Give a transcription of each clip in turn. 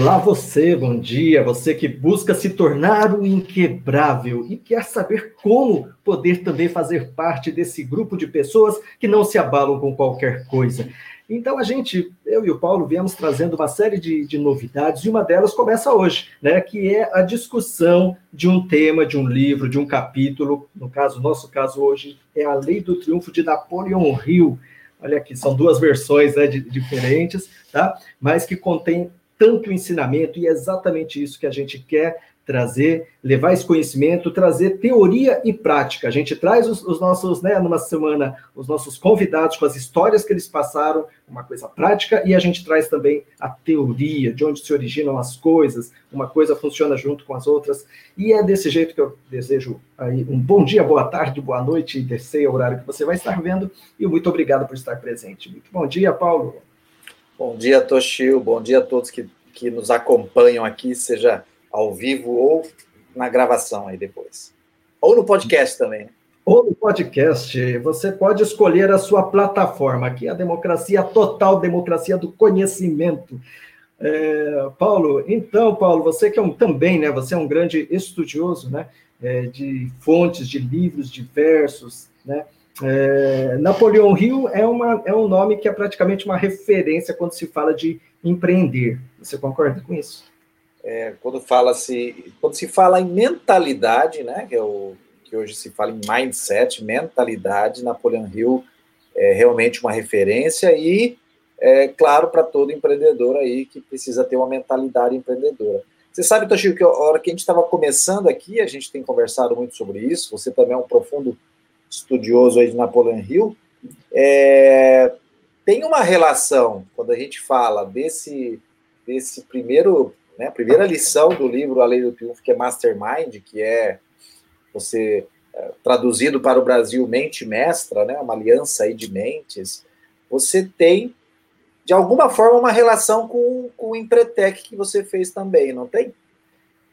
Olá, você, bom dia. Você que busca se tornar o inquebrável e quer saber como poder também fazer parte desse grupo de pessoas que não se abalam com qualquer coisa. Então, a gente, eu e o Paulo, viemos trazendo uma série de, de novidades, e uma delas começa hoje, né? Que é a discussão de um tema, de um livro, de um capítulo. No caso, nosso caso hoje é a Lei do Triunfo de Napoleão Hill. Olha aqui, são duas versões né, de, diferentes, tá? Mas que contém tanto ensinamento, e é exatamente isso que a gente quer trazer, levar esse conhecimento, trazer teoria e prática. A gente traz os, os, nossos, né, numa semana, os nossos convidados com as histórias que eles passaram, uma coisa prática, e a gente traz também a teoria, de onde se originam as coisas, uma coisa funciona junto com as outras, e é desse jeito que eu desejo aí um bom dia, boa tarde, boa noite, e descer o horário que você vai estar vendo, e muito obrigado por estar presente. Muito bom dia, Paulo. Bom dia, Toshio. Bom dia a todos que, que nos acompanham aqui, seja ao vivo ou na gravação aí depois. Ou no podcast também, né? Ou no podcast. Você pode escolher a sua plataforma. Aqui é a democracia total, democracia do conhecimento. É, Paulo, então, Paulo, você que é um também, né? Você é um grande estudioso, né? É, de fontes, de livros diversos, né? É, Napoleão Hill é, uma, é um nome que é praticamente uma referência quando se fala de empreender. Você concorda com isso? É, quando fala se quando se fala em mentalidade, né, que, é o, que hoje se fala em mindset, mentalidade, Napoleão Hill é realmente uma referência e é claro para todo empreendedor aí que precisa ter uma mentalidade empreendedora. Você sabe, Toshio, que a hora que a gente estava começando aqui, a gente tem conversado muito sobre isso. Você também é um profundo estudioso aí de Napoleon Hill, é, tem uma relação, quando a gente fala desse, desse primeiro, né, primeira lição do livro A Lei do Triunfo, que é Mastermind, que é você é, traduzido para o Brasil mente mestra, né, uma aliança aí de mentes, você tem de alguma forma uma relação com, com o Empretec que você fez também, não tem?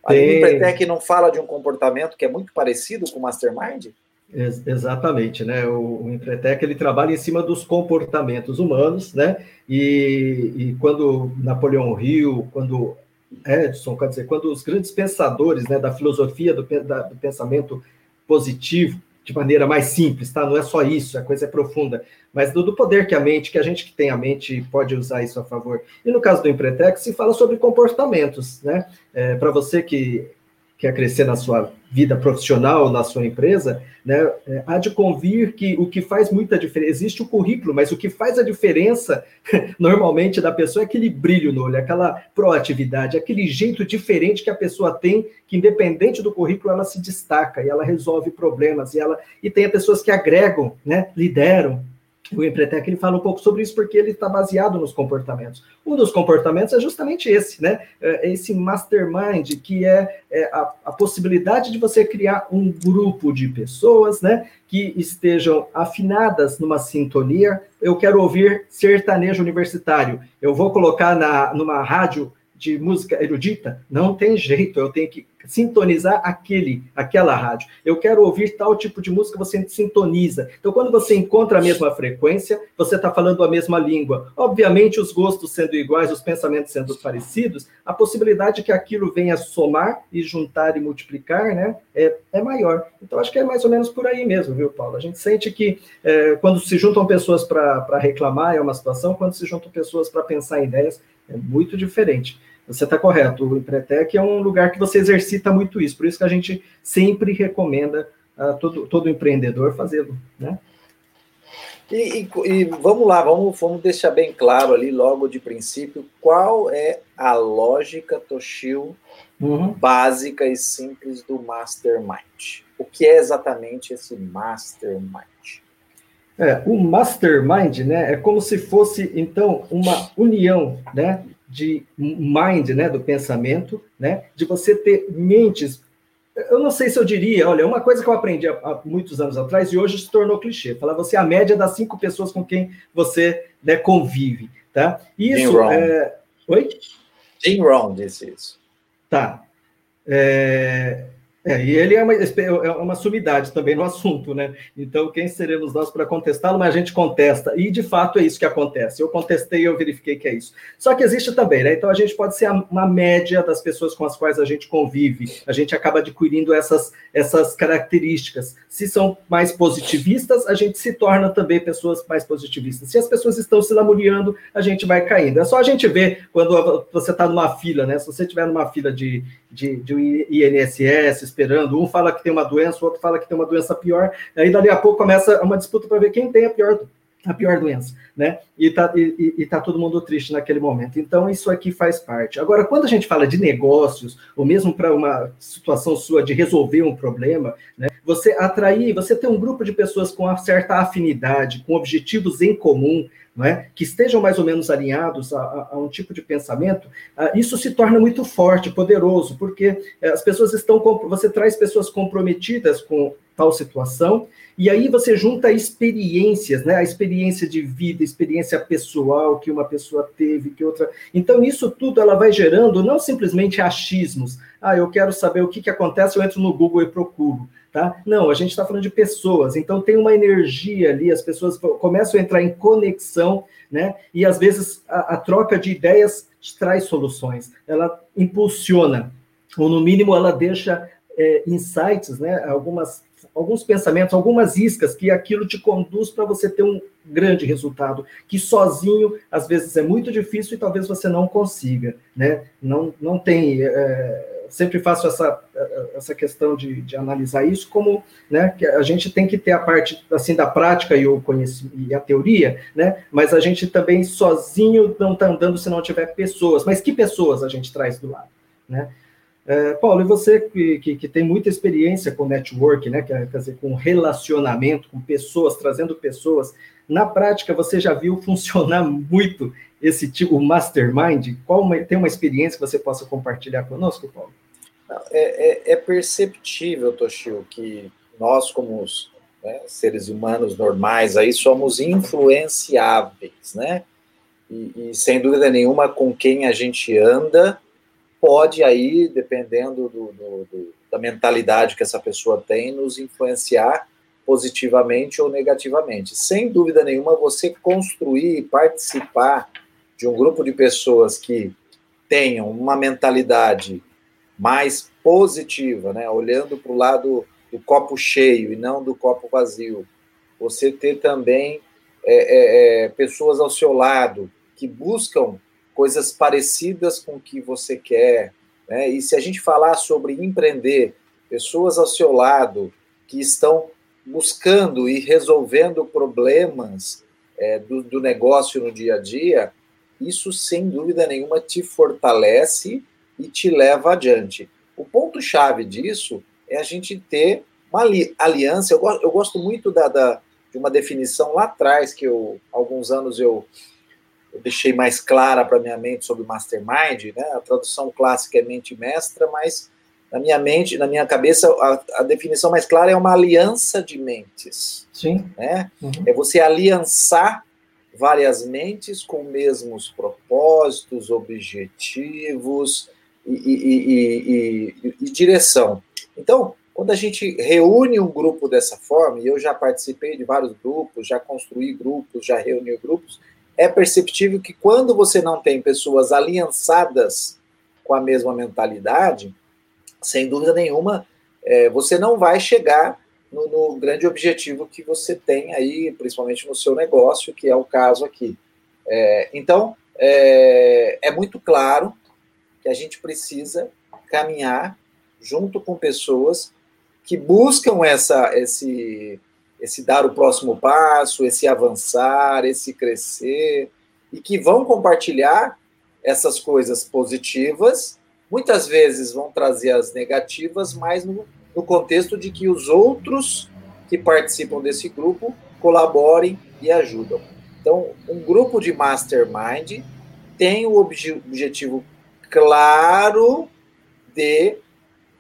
A Empretec não fala de um comportamento que é muito parecido com o Mastermind? Ex exatamente, né? O, o Empretec ele trabalha em cima dos comportamentos humanos, né? E, e quando Napoleão Hill, quando Edson, quer dizer, quando os grandes pensadores, né, da filosofia do, da, do pensamento positivo, de maneira mais simples, tá? Não é só isso, a coisa é profunda, mas do, do, poder que a mente, que a gente que tem a mente pode usar isso a favor. E no caso do Empretec, se fala sobre comportamentos, né? É, Para você que quer crescer na sua vida profissional, na sua empresa, né, é, há de convir que o que faz muita diferença, existe o currículo, mas o que faz a diferença, normalmente, da pessoa é aquele brilho no olho, aquela proatividade, aquele jeito diferente que a pessoa tem, que independente do currículo, ela se destaca, e ela resolve problemas, e ela e tem pessoas que agregam, né, lideram, o Empretec ele fala um pouco sobre isso porque ele está baseado nos comportamentos. Um dos comportamentos é justamente esse, né? É esse mastermind, que é, é a, a, possibilidade de você criar um grupo de pessoas, né? Que estejam afinadas numa sintonia. Eu quero ouvir sertanejo universitário. Eu vou colocar na, numa rádio de música erudita? Não tem jeito, eu tenho que sintonizar aquele, aquela rádio. Eu quero ouvir tal tipo de música, você sintoniza. Então, quando você encontra a mesma frequência, você está falando a mesma língua. Obviamente, os gostos sendo iguais, os pensamentos sendo parecidos, a possibilidade que aquilo venha somar e juntar e multiplicar, né, é, é maior. Então, acho que é mais ou menos por aí mesmo, viu, Paulo? A gente sente que é, quando se juntam pessoas para reclamar é uma situação, quando se juntam pessoas para pensar em ideias, é muito diferente. Você está correto, o Empretec é um lugar que você exercita muito isso, por isso que a gente sempre recomenda a todo, todo empreendedor fazê-lo, né? E, e, e, vamos lá, vamos, vamos deixar bem claro ali logo de princípio qual é a lógica Toshio uhum. básica e simples do Mastermind. O que é exatamente esse Mastermind? É, o Mastermind, né, é como se fosse então uma união, né, de mind, né, do pensamento, né, de você ter mentes. Eu não sei se eu diria, olha, uma coisa que eu aprendi há, há muitos anos atrás e hoje se tornou clichê, falar você é a média das cinco pessoas com quem você né, convive, tá? Isso é... Oi? Jim Rohn disse isso. Tá. É... É, e ele é uma, é uma sumidade também no assunto, né? Então, quem seremos nós para contestá-lo? Mas a gente contesta. E, de fato, é isso que acontece. Eu contestei e eu verifiquei que é isso. Só que existe também, né? Então, a gente pode ser uma média das pessoas com as quais a gente convive. A gente acaba adquirindo essas, essas características. Se são mais positivistas, a gente se torna também pessoas mais positivistas. Se as pessoas estão se lamuriando, a gente vai caindo. É só a gente ver quando você está numa fila, né? Se você estiver numa fila de, de, de INSS, esperando, um fala que tem uma doença, o outro fala que tem uma doença pior, aí dali a pouco começa uma disputa para ver quem tem a pior a pior doença, né? E tá, e, e tá todo mundo triste naquele momento. Então, isso aqui faz parte. Agora, quando a gente fala de negócios, ou mesmo para uma situação sua de resolver um problema, né? Você atrair, você ter um grupo de pessoas com uma certa afinidade, com objetivos em comum, é? que estejam mais ou menos alinhados a, a, a um tipo de pensamento, uh, isso se torna muito forte, poderoso, porque uh, as pessoas estão, você traz pessoas comprometidas com tal situação, e aí você junta experiências, né? A experiência de vida, experiência pessoal que uma pessoa teve, que outra. Então, isso tudo ela vai gerando não simplesmente achismos. Ah, eu quero saber o que, que acontece, eu entro no Google e procuro. Tá? Não, a gente está falando de pessoas, então tem uma energia ali, as pessoas começam a entrar em conexão, né? E às vezes a, a troca de ideias traz soluções, ela impulsiona, ou no mínimo ela deixa é, insights, né? Algumas alguns pensamentos, algumas iscas que aquilo te conduz para você ter um grande resultado, que sozinho às vezes é muito difícil e talvez você não consiga, né? Não, não tem. É, sempre faço essa, essa questão de, de analisar isso como, né, que a gente tem que ter a parte assim da prática e o conhecimento e a teoria, né? Mas a gente também sozinho não está andando se não tiver pessoas. Mas que pessoas a gente traz do lado, né? É, Paulo, e você que, que, que, tem muita experiência com network, né, quer dizer, com relacionamento, com pessoas, trazendo pessoas, na prática você já viu funcionar muito esse tipo, mastermind? Qual uma, tem uma experiência que você possa compartilhar conosco, Paulo? É, é, é perceptível, Toshio, que nós, como os, né, seres humanos normais, aí somos influenciáveis, né? E, e sem dúvida nenhuma, com quem a gente anda, pode aí, dependendo do, do, do, da mentalidade que essa pessoa tem, nos influenciar positivamente ou negativamente. Sem dúvida nenhuma, você construir e participar de um grupo de pessoas que tenham uma mentalidade mais positiva, né, olhando para o lado do copo cheio e não do copo vazio. Você ter também é, é, é pessoas ao seu lado que buscam coisas parecidas com o que você quer. Né? E se a gente falar sobre empreender, pessoas ao seu lado que estão buscando e resolvendo problemas é, do, do negócio no dia a dia, isso sem dúvida nenhuma te fortalece e te lva adiante. O ponto-chave disso é a gente ter uma aliança. Eu gosto, eu gosto muito da, da, de uma definição lá atrás, que eu, alguns anos eu eu deixei mais clara para minha mente sobre o mastermind, né? A tradução clássica é mente mestra, mas na minha mente, na minha cabeça, a, a definição mais clara é uma aliança de mentes. Sim. Né? Uhum. É você aliançar várias mentes com mesmos propósitos, objetivos e, e, e, e, direção. Então, quando a gente reúne um grupo dessa forma, e eu já participei de vários grupos, já construí grupos, já reuni grupos, é perceptível que quando você não tem pessoas aliançadas com a mesma mentalidade, sem dúvida nenhuma, é, você não vai chegar no, no, grande objetivo que você tem aí, principalmente no seu negócio, que é o caso aqui. É, então, é, é muito claro que a gente precisa caminhar junto com pessoas que buscam essa, esse, esse dar o próximo passo, esse avançar, esse crescer, e que vão compartilhar essas coisas positivas, muitas vezes vão trazer as negativas, mas no, no contexto de que os outros que participam desse grupo colaborem e ajudam. Então, um grupo de mastermind tem o obje objetivo claro de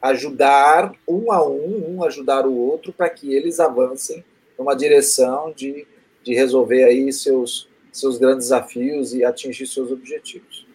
ajudar um a um, um ajudar o outro, para que eles avancem numa direção de, de resolver aí seus, seus grandes desafios e atingir seus objetivos.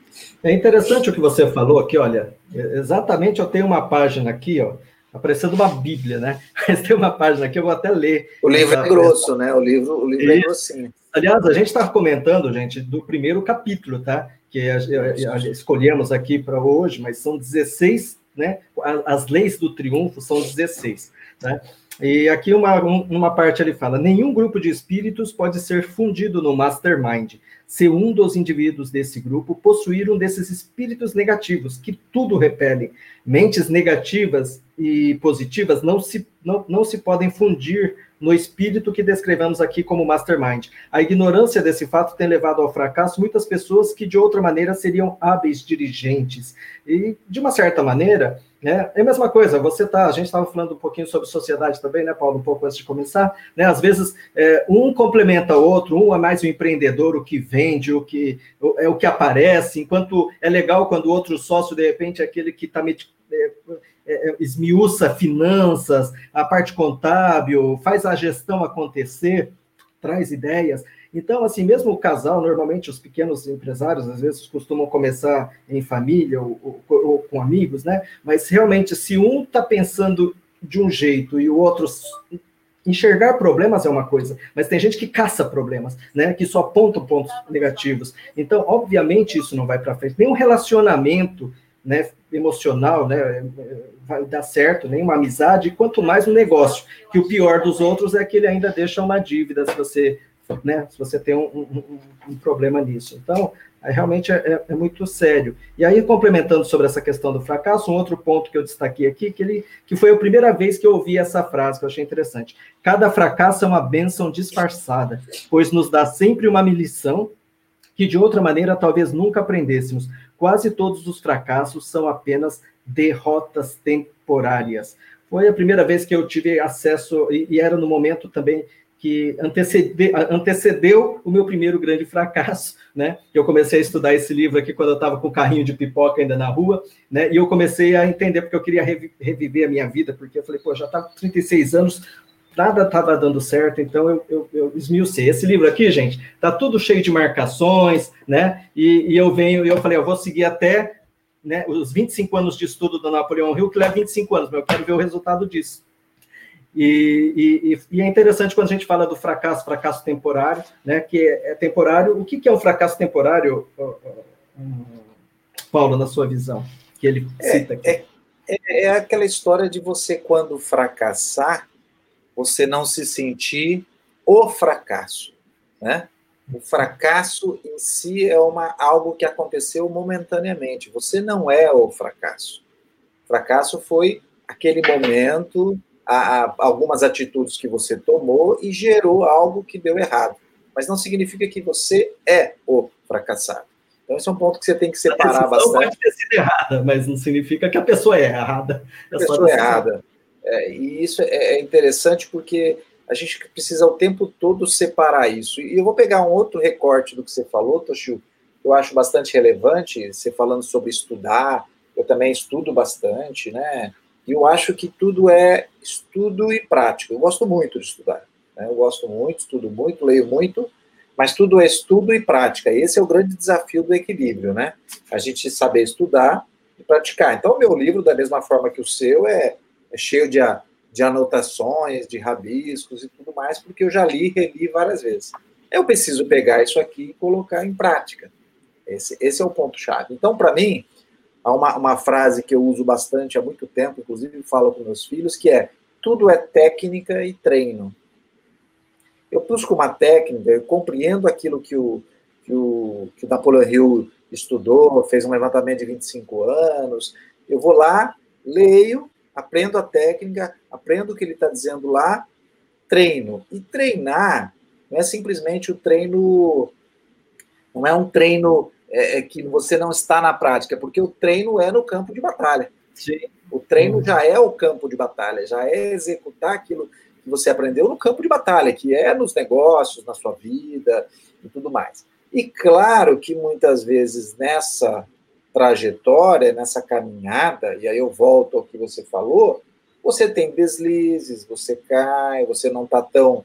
É interessante o que você falou aqui, olha, exatamente eu tenho uma página aqui, ó, aparecendo uma Bíblia, né? Mas tem uma página aqui, eu vou até ler. O livro é grosso, né? O livro, o livro é grossinho. Aliás, a gente está comentando, gente, do primeiro capítulo, tá? Que a, a, a, escolhemos aqui para hoje, mas são 16, né? As leis do triunfo são 16, né? E aqui uma, uma parte ele fala: nenhum grupo de espíritos pode ser fundido no mastermind se um dos indivíduos desse grupo possuir um desses espíritos negativos, que tudo repelem. Mentes negativas e positivas não se, não, não se podem fundir no espírito que descrevemos aqui como mastermind. A ignorância desse fato tem levado ao fracasso muitas pessoas que de outra maneira seriam hábeis dirigentes. E de uma certa maneira, né, é a mesma coisa, você tá, a gente estava falando um pouquinho sobre sociedade também, né, Paulo, um pouco antes de começar, né, às vezes é, um complementa o outro, um é mais o empreendedor, o que vende, o que é o que aparece, enquanto é legal quando o outro sócio, de repente, é aquele que está é, é, esmiuça finanças, a parte contábil, faz a gestão acontecer, traz ideias. Então, assim, mesmo o casal, normalmente os pequenos empresários, às vezes, costumam começar em família ou, ou, ou com amigos, né? Mas realmente, se um está pensando de um jeito e o outro enxergar problemas é uma coisa, mas tem gente que caça problemas, né? Que só aponta pontos negativos. Então, obviamente, isso não vai para frente. Nenhum relacionamento né, emocional, né, vai dar certo, nem uma amizade, quanto mais um negócio, que o pior dos outros é que ele ainda deixa uma dívida se você, né, se você tem um, um, um problema nisso. Então, realmente é, é, é, muito sério. E aí, complementando sobre essa questão do fracasso, um outro ponto que eu destaquei aqui, que, ele, que foi a primeira vez que eu ouvi essa frase, que eu achei interessante. Cada fracasso é uma bênção disfarçada, pois nos dá sempre uma lição que de outra maneira talvez nunca aprendêssemos. Quase todos os fracassos são apenas derrotas temporárias. Foi a primeira vez que eu tive acesso, e, e era no momento também que antecede, antecedeu o meu primeiro grande fracasso, né? Eu comecei a estudar esse livro aqui quando eu estava com o carrinho de pipoca ainda na rua, né? E eu comecei a entender porque eu queria reviver a minha vida, porque eu falei, pô, já estava com 36 anos, nada estava dando certo, então eu, eu, eu esmiucei. Esse livro aqui, gente, tá tudo cheio de marcações, né? E, e eu venho eu falei, eu vou seguir até né, os 25 anos de estudo do Napoleão Hill, que leva 25 anos, mas eu quero ver o resultado disso. E, e, e, é interessante quando a gente fala do fracasso, fracasso temporário, né? Que é, é temporário. O que, que é um fracasso temporário, Paulo, na sua visão? Que ele cita aqui. É, é, é aquela história de você, quando fracassar, você não se sentir o fracasso, né? O fracasso em si é uma, algo que aconteceu momentaneamente. Você não é o fracasso. O fracasso foi aquele momento, a, a, algumas atitudes que você tomou e gerou algo que deu errado. Mas não significa que você é o fracassado. Então, esse é um ponto que você tem que separar a bastante. pode ter sido errada, mas não significa que a pessoa é errada. É a pessoa é errada. É, e isso é, é interessante porque a gente precisa o tempo todo separar isso. E eu vou pegar um outro recorte do que você falou, Toshio, que eu acho bastante relevante, você falando sobre estudar, eu também estudo bastante, né? E eu acho que tudo é estudo e prática. Eu gosto muito de estudar. Né? Eu gosto muito, estudo muito, leio muito, mas tudo é estudo e prática. Esse é o grande desafio do equilíbrio, né? A gente saber estudar e praticar. Então, o meu livro, da mesma forma que o seu, é é cheio de, de anotações, de rabiscos e tudo mais, porque eu já li e reli várias vezes. Eu preciso pegar isso aqui e colocar em prática. Esse, esse é o ponto-chave. Então, para mim, há uma, uma frase que eu uso bastante há muito tempo, inclusive falo com meus filhos, que é: tudo é técnica e treino. Eu busco uma técnica, eu compreendo aquilo que o, que o, que o Napoleon Hill estudou, fez um levantamento de 25 anos. Eu vou lá, leio aprendo a técnica, aprendo o que ele está dizendo lá, treino. E treinar não é simplesmente o treino, não é um treino é, é, que você não está na prática, porque o treino é no campo de batalha. Sim. O treino uhum. já é o campo de batalha, já é executar aquilo que você aprendeu no campo de batalha, que é nos negócios, na sua vida e tudo mais. E claro que muitas vezes nessa trajetória, nessa caminhada, e aí eu volto ao que você falou, você tem deslizes, você cai, você não está tão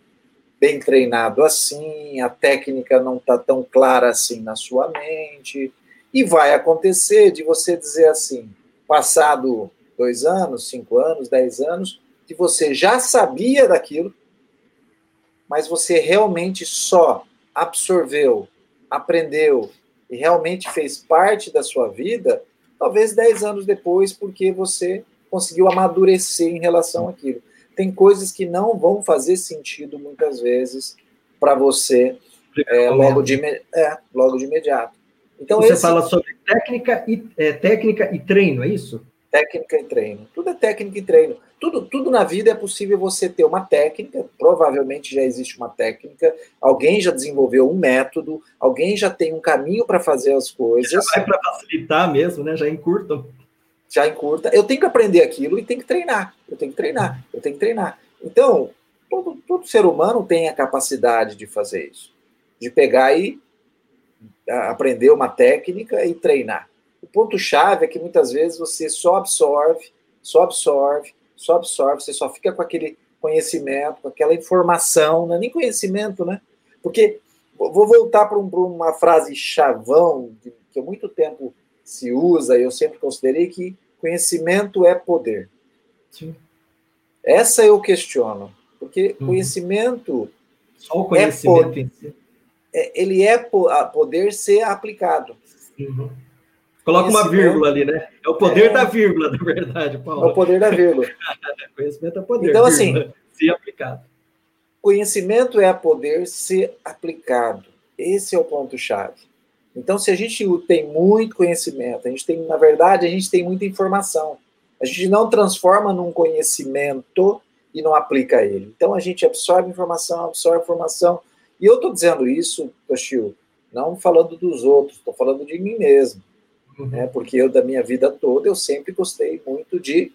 bem treinado assim, a técnica não está tão clara assim na sua mente, e vai acontecer de você dizer assim, passado dois anos, cinco anos, dez anos, que você já sabia daquilo, mas você realmente só absorveu, aprendeu e realmente fez parte da sua vida, talvez dez anos depois, porque você conseguiu amadurecer em relação àquilo. Tem coisas que não vão fazer sentido muitas vezes para você é, logo, de, é, logo de imediato. Então, você esse... fala sobre técnica e, é, técnica e treino, é isso? Técnica e treino. Tudo é técnica e treino. Tudo, tudo na vida é possível você ter uma técnica, provavelmente já existe uma técnica, alguém já desenvolveu um método, alguém já tem um caminho para fazer as coisas. Já vai para facilitar mesmo, né? Já encurtam. Já encurta. Eu tenho que aprender aquilo e tenho que treinar. Eu tenho que treinar. Eu tenho que treinar. Então, todo, todo ser humano tem a capacidade de fazer isso. De pegar e aprender uma técnica e treinar. O ponto-chave é que muitas vezes você só absorve, só absorve, só absorve, você só fica com aquele conhecimento, com aquela informação, não é nem conhecimento, né? Porque, vou voltar para um, uma frase chavão, que, há muito tempo se usa, e eu sempre considerei que conhecimento é poder. Sim. Essa eu questiono, porque uhum. conhecimento. Só o conhecimento é si. É, ele é poder ser aplicado. Uhum. Coloca uma vírgula ali, né? É o poder é... da vírgula, na verdade, Paulo. É o poder da vírgula. conhecimento é poder. Então, assim, se aplicado. Conhecimento é poder ser aplicado. Esse é o ponto-chave. Então, se a gente tem muito conhecimento, a gente tem, na verdade, a gente tem muita informação. A gente não transforma num conhecimento e não aplica ele. Então, a gente absorve informação, absorve informação. E eu estou dizendo isso, Toshio, não falando dos outros, estou falando de mim mesmo uhum. né? porque eu, da minha vida toda, eu sempre gostei muito de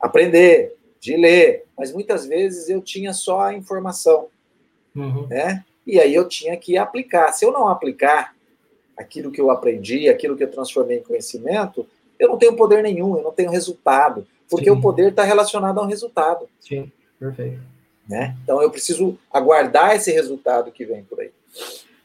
aprender, de ler, mas muitas vezes eu tinha só a informação, uhum. né? E aí eu tinha que aplicar. Se eu não aplicar aquilo que eu aprendi, aquilo que eu transformei em conhecimento, eu não tenho poder nenhum, eu não tenho resultado, porque Sim. o poder está relacionado a um resultado. Sim, perfeito. Né? Então eu preciso aguardar esse resultado que vem por aí.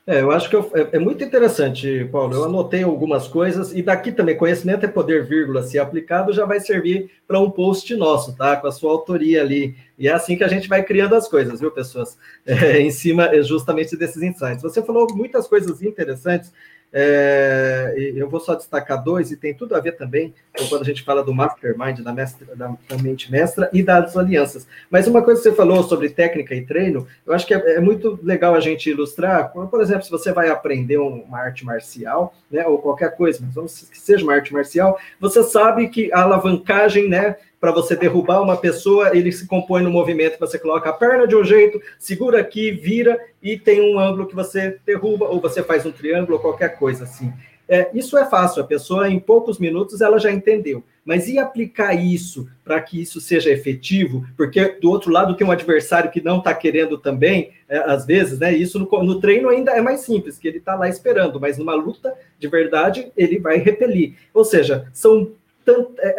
É, eu acho que eu, é, é, muito interessante, Paulo. Eu anotei algumas coisas, e daqui também, conhecimento é poder, vírgula, se aplicado, já vai servir para um post nosso, tá? Com a sua autoria ali. E é assim que a gente vai criando as coisas, viu, pessoas? É, em cima é justamente desses insights. Você falou muitas coisas interessantes. É, eu vou só destacar dois, e tem tudo a ver também com quando a gente fala do mastermind, da, da, da, mente mestra e das alianças. Mas uma coisa que você falou sobre técnica e treino, eu acho que é, é muito legal a gente ilustrar. Por exemplo, se você vai aprender uma arte marcial, né, ou qualquer coisa, mas vamos que seja uma arte marcial, você sabe que a alavancagem, né, para você derrubar uma pessoa, ele se compõe no movimento você coloca a perna de um jeito, segura aqui, vira e tem um ângulo que você derruba, ou você faz um triângulo, qualquer coisa assim. É, isso é fácil, a pessoa em poucos minutos ela já entendeu. Mas e aplicar isso para que isso seja efetivo? Porque do outro lado tem um adversário que não está querendo também, é, às vezes, né? Isso no, no, treino ainda é mais simples, que ele está lá esperando, mas numa luta de verdade ele vai repelir. Ou seja, são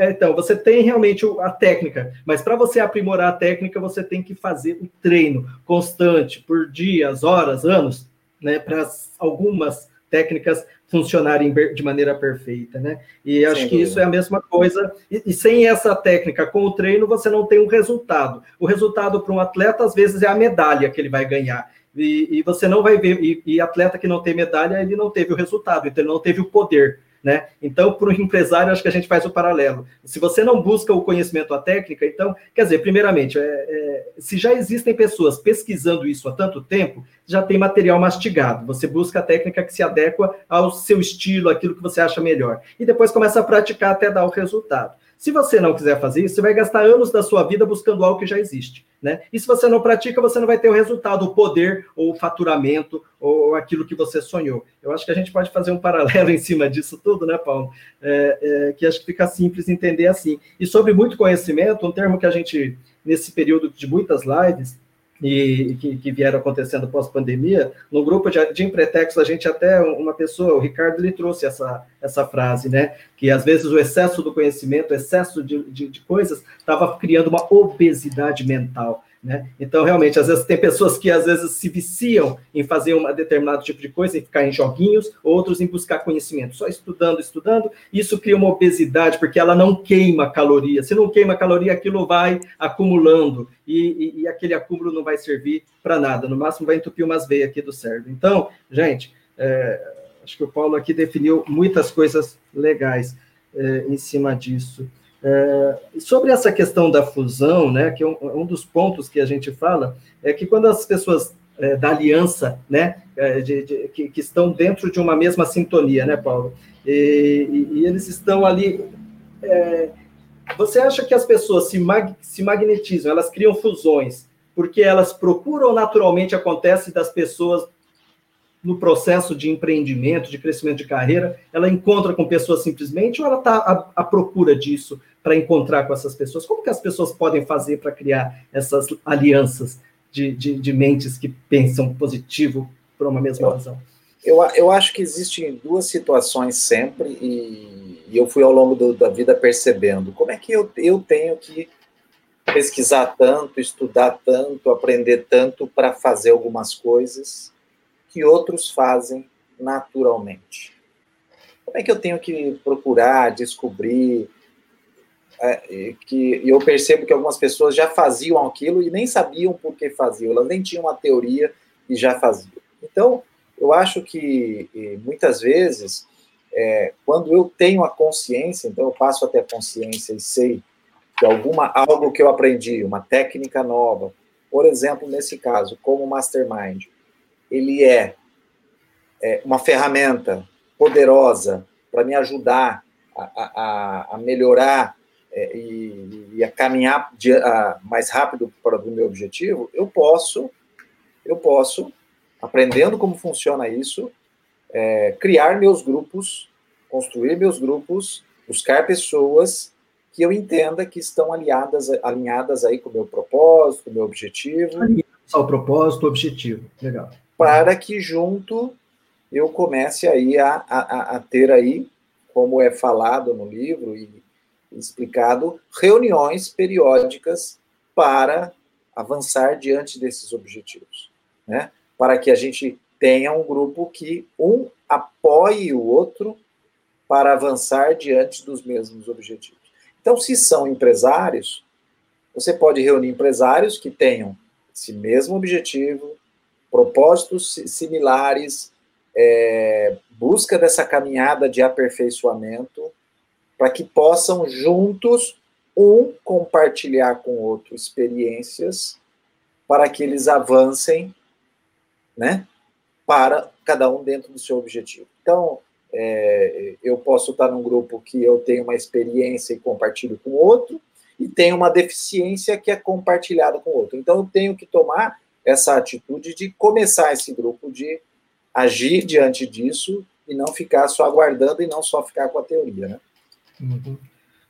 então, você tem realmente a técnica, mas para você aprimorar a técnica, você tem que fazer o treino constante, por dias, horas, anos, né, para algumas técnicas funcionarem de maneira perfeita, né? E acho que isso é a mesma coisa. E, e, sem essa técnica, com o treino, você não tem um resultado. O resultado para um atleta, às vezes, é a medalha que ele vai ganhar. E, e você não vai ver. E, e atleta que não tem medalha, ele não teve o resultado, então ele não teve o poder. Né? Então, para o empresário, acho que a gente faz o paralelo. Se você não busca o conhecimento, a técnica, então, quer dizer, primeiramente, é, é, se já existem pessoas pesquisando isso há tanto tempo, já tem material mastigado. Você busca a técnica que se adequa ao seu estilo, aquilo que você acha melhor. E depois começa a praticar até dar o resultado. Se você não quiser fazer isso, você vai gastar anos da sua vida buscando algo que já existe. Né? E se você não pratica, você não vai ter o resultado, o poder, ou o faturamento, ou aquilo que você sonhou. Eu acho que a gente pode fazer um paralelo em cima disso tudo, né, Paulo? É, é, que acho que fica simples entender assim. E sobre muito conhecimento, um termo que a gente, nesse período de muitas lives, e que, que vieram acontecendo pós-pandemia, no grupo de, de a gente até, uma pessoa, o Ricardo, ele trouxe essa, essa frase, né, que às vezes o excesso do conhecimento, o excesso de, de, de coisas, estava criando uma obesidade mental. Né? Então, realmente, às vezes tem pessoas que às vezes se viciam em fazer um determinado tipo de coisa, em ficar em joguinhos, outros em buscar conhecimento, só estudando, estudando. Isso cria uma obesidade, porque ela não queima caloria. Se não queima caloria, aquilo vai acumulando, e, e, e aquele acúmulo não vai servir para nada. No máximo, vai entupir umas veias aqui do cérebro. Então, gente, é, acho que o Paulo aqui definiu muitas coisas legais é, em cima disso. É, sobre essa questão da fusão, né, que é um, um, dos pontos que a gente fala, é que quando as pessoas é, da aliança, né, é, de, de, que, que, estão dentro de uma mesma sintonia, né, Paulo, e, e, e eles estão ali. É, você acha que as pessoas se, mag, se magnetizam, elas criam fusões, porque elas procuram naturalmente acontece das pessoas no processo de empreendimento, de crescimento de carreira, ela encontra com pessoas simplesmente ou ela está à, à, procura disso para encontrar com essas pessoas? Como que as pessoas podem fazer para criar essas alianças de, de, de, mentes que pensam positivo por uma mesma razão? Eu, eu acho que existem duas situações sempre, e, e eu fui ao longo do, da vida percebendo como é que eu, eu tenho que pesquisar tanto, estudar tanto, aprender tanto para fazer algumas coisas que outros fazem naturalmente. Como é que eu tenho que procurar, descobrir? É, que eu percebo que algumas pessoas já faziam aquilo e nem sabiam por que faziam, elas nem tinham uma teoria e já faziam. Então, eu acho que muitas vezes, é, quando eu tenho a consciência, então eu passo até a consciência e sei que alguma algo que eu aprendi, uma técnica nova, por exemplo, nesse caso, como mastermind, ele é, é uma ferramenta poderosa para me ajudar a, a, a melhorar é, e, e, a caminhar de, a, mais rápido para o meu objetivo, eu posso, eu posso, aprendendo como funciona isso, é, criar meus grupos, construir meus grupos, buscar pessoas que eu entenda que estão aliadas, alinhadas aí com o meu propósito, com o meu objetivo. Só o propósito, objetivo. Legal para que junto eu comece aí a, a, a ter aí, como é falado no livro e explicado, reuniões periódicas para avançar diante desses objetivos, né? Para que a gente tenha um grupo que um apoie o outro para avançar diante dos mesmos objetivos. Então, se são empresários, você pode reunir empresários que tenham esse mesmo objetivo, propósitos similares, é, busca dessa caminhada de aperfeiçoamento, para que possam juntos, um compartilhar com o outro experiências, para que eles avancem, né, para cada um dentro do seu objetivo. Então, é, eu posso estar num grupo que eu tenho uma experiência e compartilho com outro, e tenho uma deficiência que é compartilhada com outro. Então, eu tenho que tomar essa atitude de começar esse grupo de agir diante disso e não ficar só aguardando e não só ficar com a teoria, né? Uhum.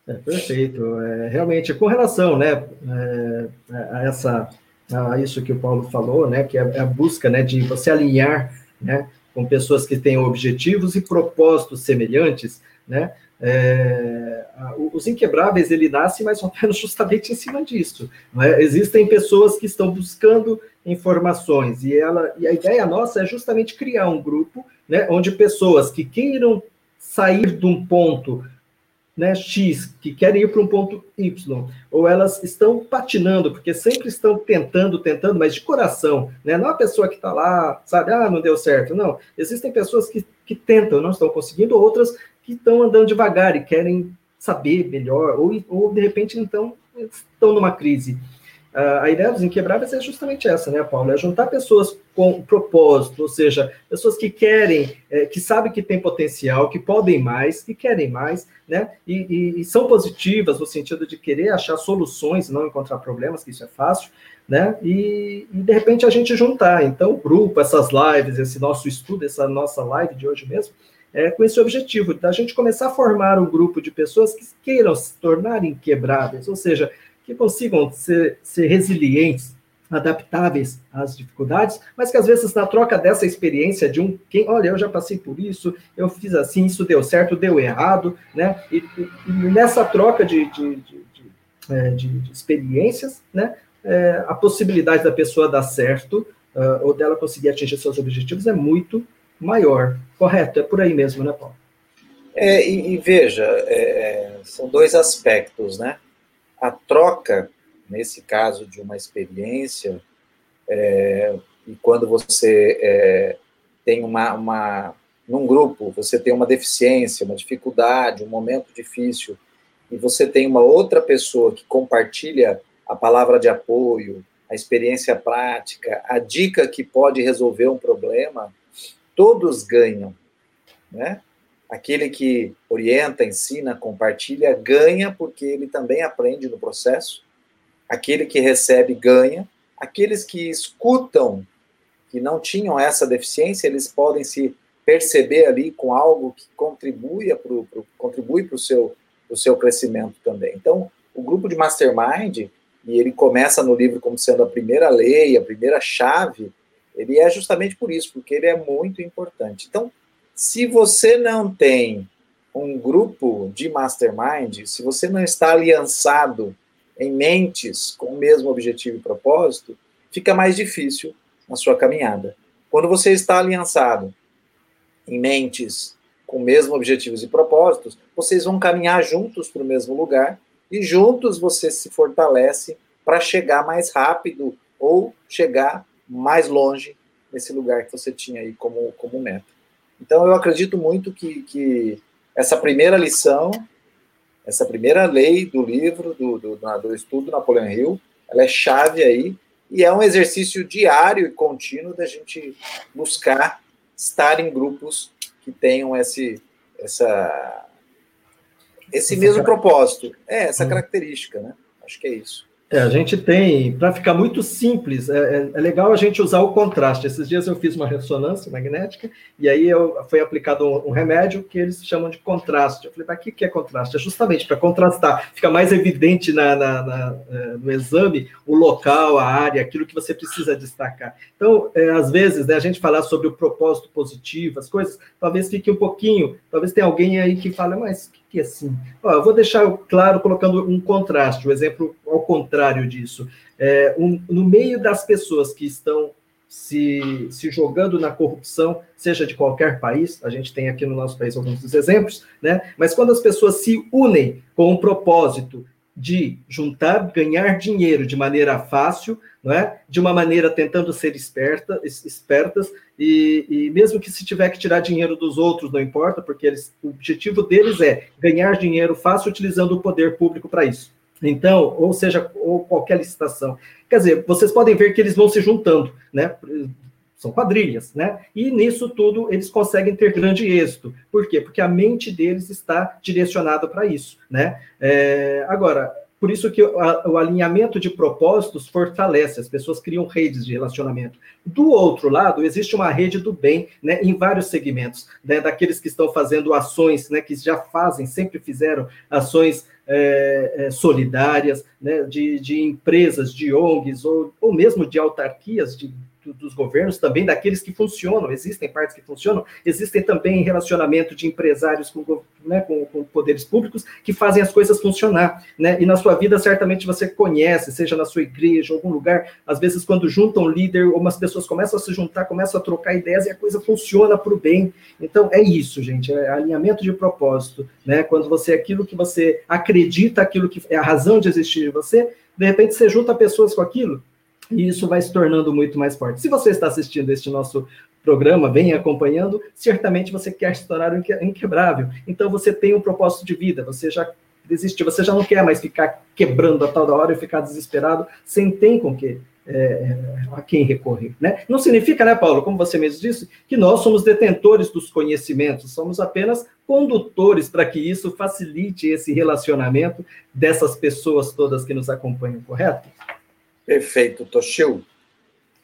É, perfeito. É, realmente, com relação, né, é, a essa, a isso que o Paulo falou, né, que é, é a busca, né, de você alinhar, né, com pessoas que têm objetivos e propósitos semelhantes, né, é, os inquebráveis ele nasce mais ou menos justamente em cima disso. É? Existem pessoas que estão buscando informações e ela e a ideia nossa é justamente criar um grupo, né, onde pessoas que queiram sair de um ponto né, X, que querem ir para um ponto Y, ou elas estão patinando, porque sempre estão tentando, tentando, mas de coração, né? Não a pessoa que está lá, sabe, ah, não deu certo. Não, existem pessoas que, que tentam, não estão conseguindo, outras que estão andando devagar e querem saber melhor, ou, ou de repente então estão numa crise. A ideia dos inquebráveis é justamente essa, né, Paulo? É juntar pessoas com propósito, ou seja, pessoas que querem, é, que sabem que tem potencial, que podem mais, que querem mais, né? E, e, e, são positivas no sentido de querer achar soluções, não encontrar problemas, que isso é fácil, né? E, e de repente a gente juntar. Então, o grupo, essas lives, esse nosso estudo, essa nossa live de hoje mesmo, é, com esse objetivo, da gente começar a formar um grupo de pessoas que queiram se tornar inquebráveis, ou seja, que consigam ser, ser resilientes, adaptáveis às dificuldades, mas que às vezes na troca dessa experiência de um quem, olha, eu já passei por isso, eu fiz assim, isso deu certo, deu errado, né? E, e, e nessa troca de, de, de, de, é, experiências, né? é, a possibilidade da pessoa dar certo uh, ou dela conseguir atingir seus objetivos é muito maior. Correto? É por aí mesmo, né, Paulo? É, e, e veja, é, são dois aspectos, né? A troca, nesse caso de uma experiência, é, e quando você é, tem uma, uma, num grupo, você tem uma deficiência, uma dificuldade, um momento difícil, e você tem uma outra pessoa que compartilha a palavra de apoio, a experiência prática, a dica que pode resolver um problema, todos ganham, né? Aquele que orienta, ensina, compartilha, ganha porque ele também aprende no processo. Aquele que recebe, ganha. Aqueles que escutam, que não tinham essa deficiência, eles podem se perceber ali com algo que contribui para o contribui pro seu, pro seu crescimento também. Então, o grupo de mastermind, e ele começa no livro como sendo a primeira lei, a primeira chave, ele é justamente por isso, porque ele é muito importante. Então, se você não tem um grupo de mastermind, se você não está aliançado em mentes com o mesmo objetivo e propósito, fica mais difícil na sua caminhada. Quando você está aliançado em mentes com mesmos objetivos e propósitos, vocês vão caminhar juntos para o mesmo lugar e juntos você se fortalece para chegar mais rápido ou chegar mais longe nesse lugar que você tinha aí como, como meta. Então, eu acredito muito que, que essa primeira lição, essa primeira lei do livro, do, do, do estudo Napoleão Hill, ela é chave aí, e é um exercício diário e contínuo da gente buscar estar em grupos que tenham esse, essa, esse mesmo propósito. É, essa característica, né? Acho que é isso. É, a gente tem, para ficar muito simples, é, é, é, legal a gente usar o contraste. Esses dias eu fiz uma ressonância magnética e aí eu, foi aplicado um, um remédio que eles chamam de contraste. Eu falei, para que, que é contraste? É justamente para contrastar, fica mais evidente na, na, na, é, no exame o local, a área, aquilo que você precisa destacar. Então, é, às vezes, né, a gente falar sobre o propósito positivo, as coisas, talvez fique um pouquinho, talvez tenha alguém aí que fala, mas que assim? Ó, eu vou deixar claro colocando um contraste, um exemplo ao contrário disso. É, um, no meio das pessoas que estão se, se jogando na corrupção, seja de qualquer país, a gente tem aqui no nosso país alguns dos exemplos, né? Mas quando as pessoas se unem com um propósito de juntar, ganhar dinheiro de maneira fácil, não é? De uma maneira tentando ser esperta, espertas, e, e, mesmo que se tiver que tirar dinheiro dos outros, não importa, porque eles, o objetivo deles é ganhar dinheiro fácil utilizando o poder público para isso. Então, ou seja, ou qualquer licitação. Quer dizer, vocês podem ver que eles vão se juntando, né? São quadrilhas, né? E nisso tudo eles conseguem ter grande êxito. Por quê? Porque a mente deles está direcionada para isso, né? É, agora, por isso que o, alinhamento de propósitos fortalece, as pessoas criam redes de relacionamento. Do outro lado, existe uma rede do bem, né, em vários segmentos, né, daqueles que estão fazendo ações, né, que já fazem, sempre fizeram ações é, é, solidárias, né, de, de empresas, de ONGs, ou, ou mesmo de autarquias, de dos governos, também daqueles que funcionam, existem partes que funcionam, existem também relacionamento de empresários com, né, com, com, poderes públicos que fazem as coisas funcionar, né, e na sua vida certamente você conhece, seja na sua igreja, algum lugar, às vezes quando juntam líder, umas pessoas começam a se juntar, começam a trocar ideias e a coisa funciona para o bem, então é isso, gente, é alinhamento de propósito, né, quando você, aquilo que você acredita, aquilo que é a razão de existir de você, de repente você junta pessoas com aquilo, e isso vai se tornando muito mais forte. Se você está assistindo este nosso programa, vem acompanhando, certamente você quer se tornar inquebrável. Então você tem um propósito de vida, você já desistiu, você já não quer mais ficar quebrando a tal da hora e ficar desesperado, sem ter com que é, a quem recorrer. Né? Não significa, né, Paulo, como você mesmo disse, que nós somos detentores dos conhecimentos, somos apenas condutores para que isso facilite esse relacionamento dessas pessoas todas que nos acompanham, correto? Perfeito, Toshio.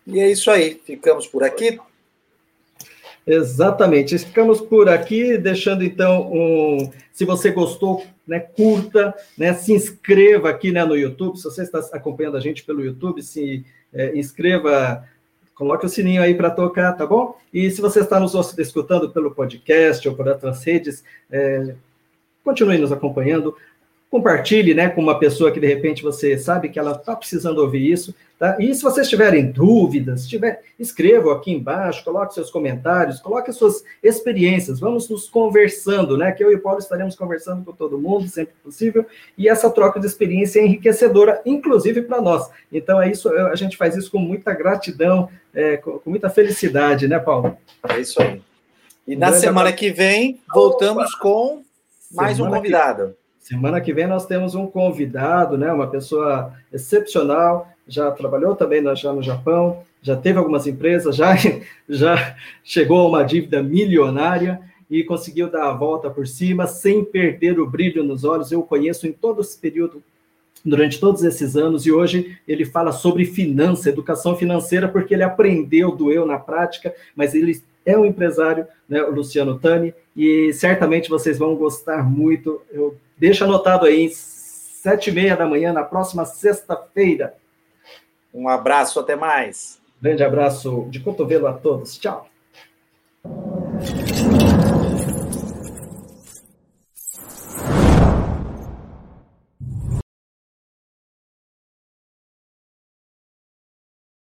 E é isso aí, ficamos por aqui. Exatamente, ficamos por aqui, deixando então um. Se você gostou, né, curta, né, se inscreva aqui né, no YouTube. Se você está acompanhando a gente pelo YouTube, se é, inscreva, coloque o sininho aí para tocar, tá bom? E se você está nos escutando pelo podcast ou por outras redes, é, continue nos acompanhando compartilhe né, com uma pessoa que de repente você sabe que ela está precisando ouvir isso. Tá? E se vocês tiverem dúvidas, tiver, escrevam aqui embaixo, coloque seus comentários, coloque suas experiências, vamos nos conversando, né? Que eu e o Paulo estaremos conversando com todo mundo, sempre possível, e essa troca de experiência é enriquecedora, inclusive para nós. Então é isso, a gente faz isso com muita gratidão, é, com, com, muita felicidade, né, Paulo? É isso aí. E na semana que vem, voltamos com mais semana um convidado. Que, semana que vem nós temos um convidado, né? Uma pessoa excepcional já trabalhou também já no Japão, já teve algumas empresas, já, já chegou a uma dívida milionária e conseguiu dar a volta por cima sem perder o brilho nos olhos. Eu o conheço em todo esse período, durante todos esses anos, e hoje ele fala sobre finança, educação financeira, porque ele aprendeu, doeu na prática, mas ele é um empresário, né, o Luciano Tani, e certamente vocês vão gostar muito. Eu deixo anotado aí, sete e meia da manhã, na próxima sexta-feira, um abraço, até mais. Grande abraço de cotovelo a todos. Tchau.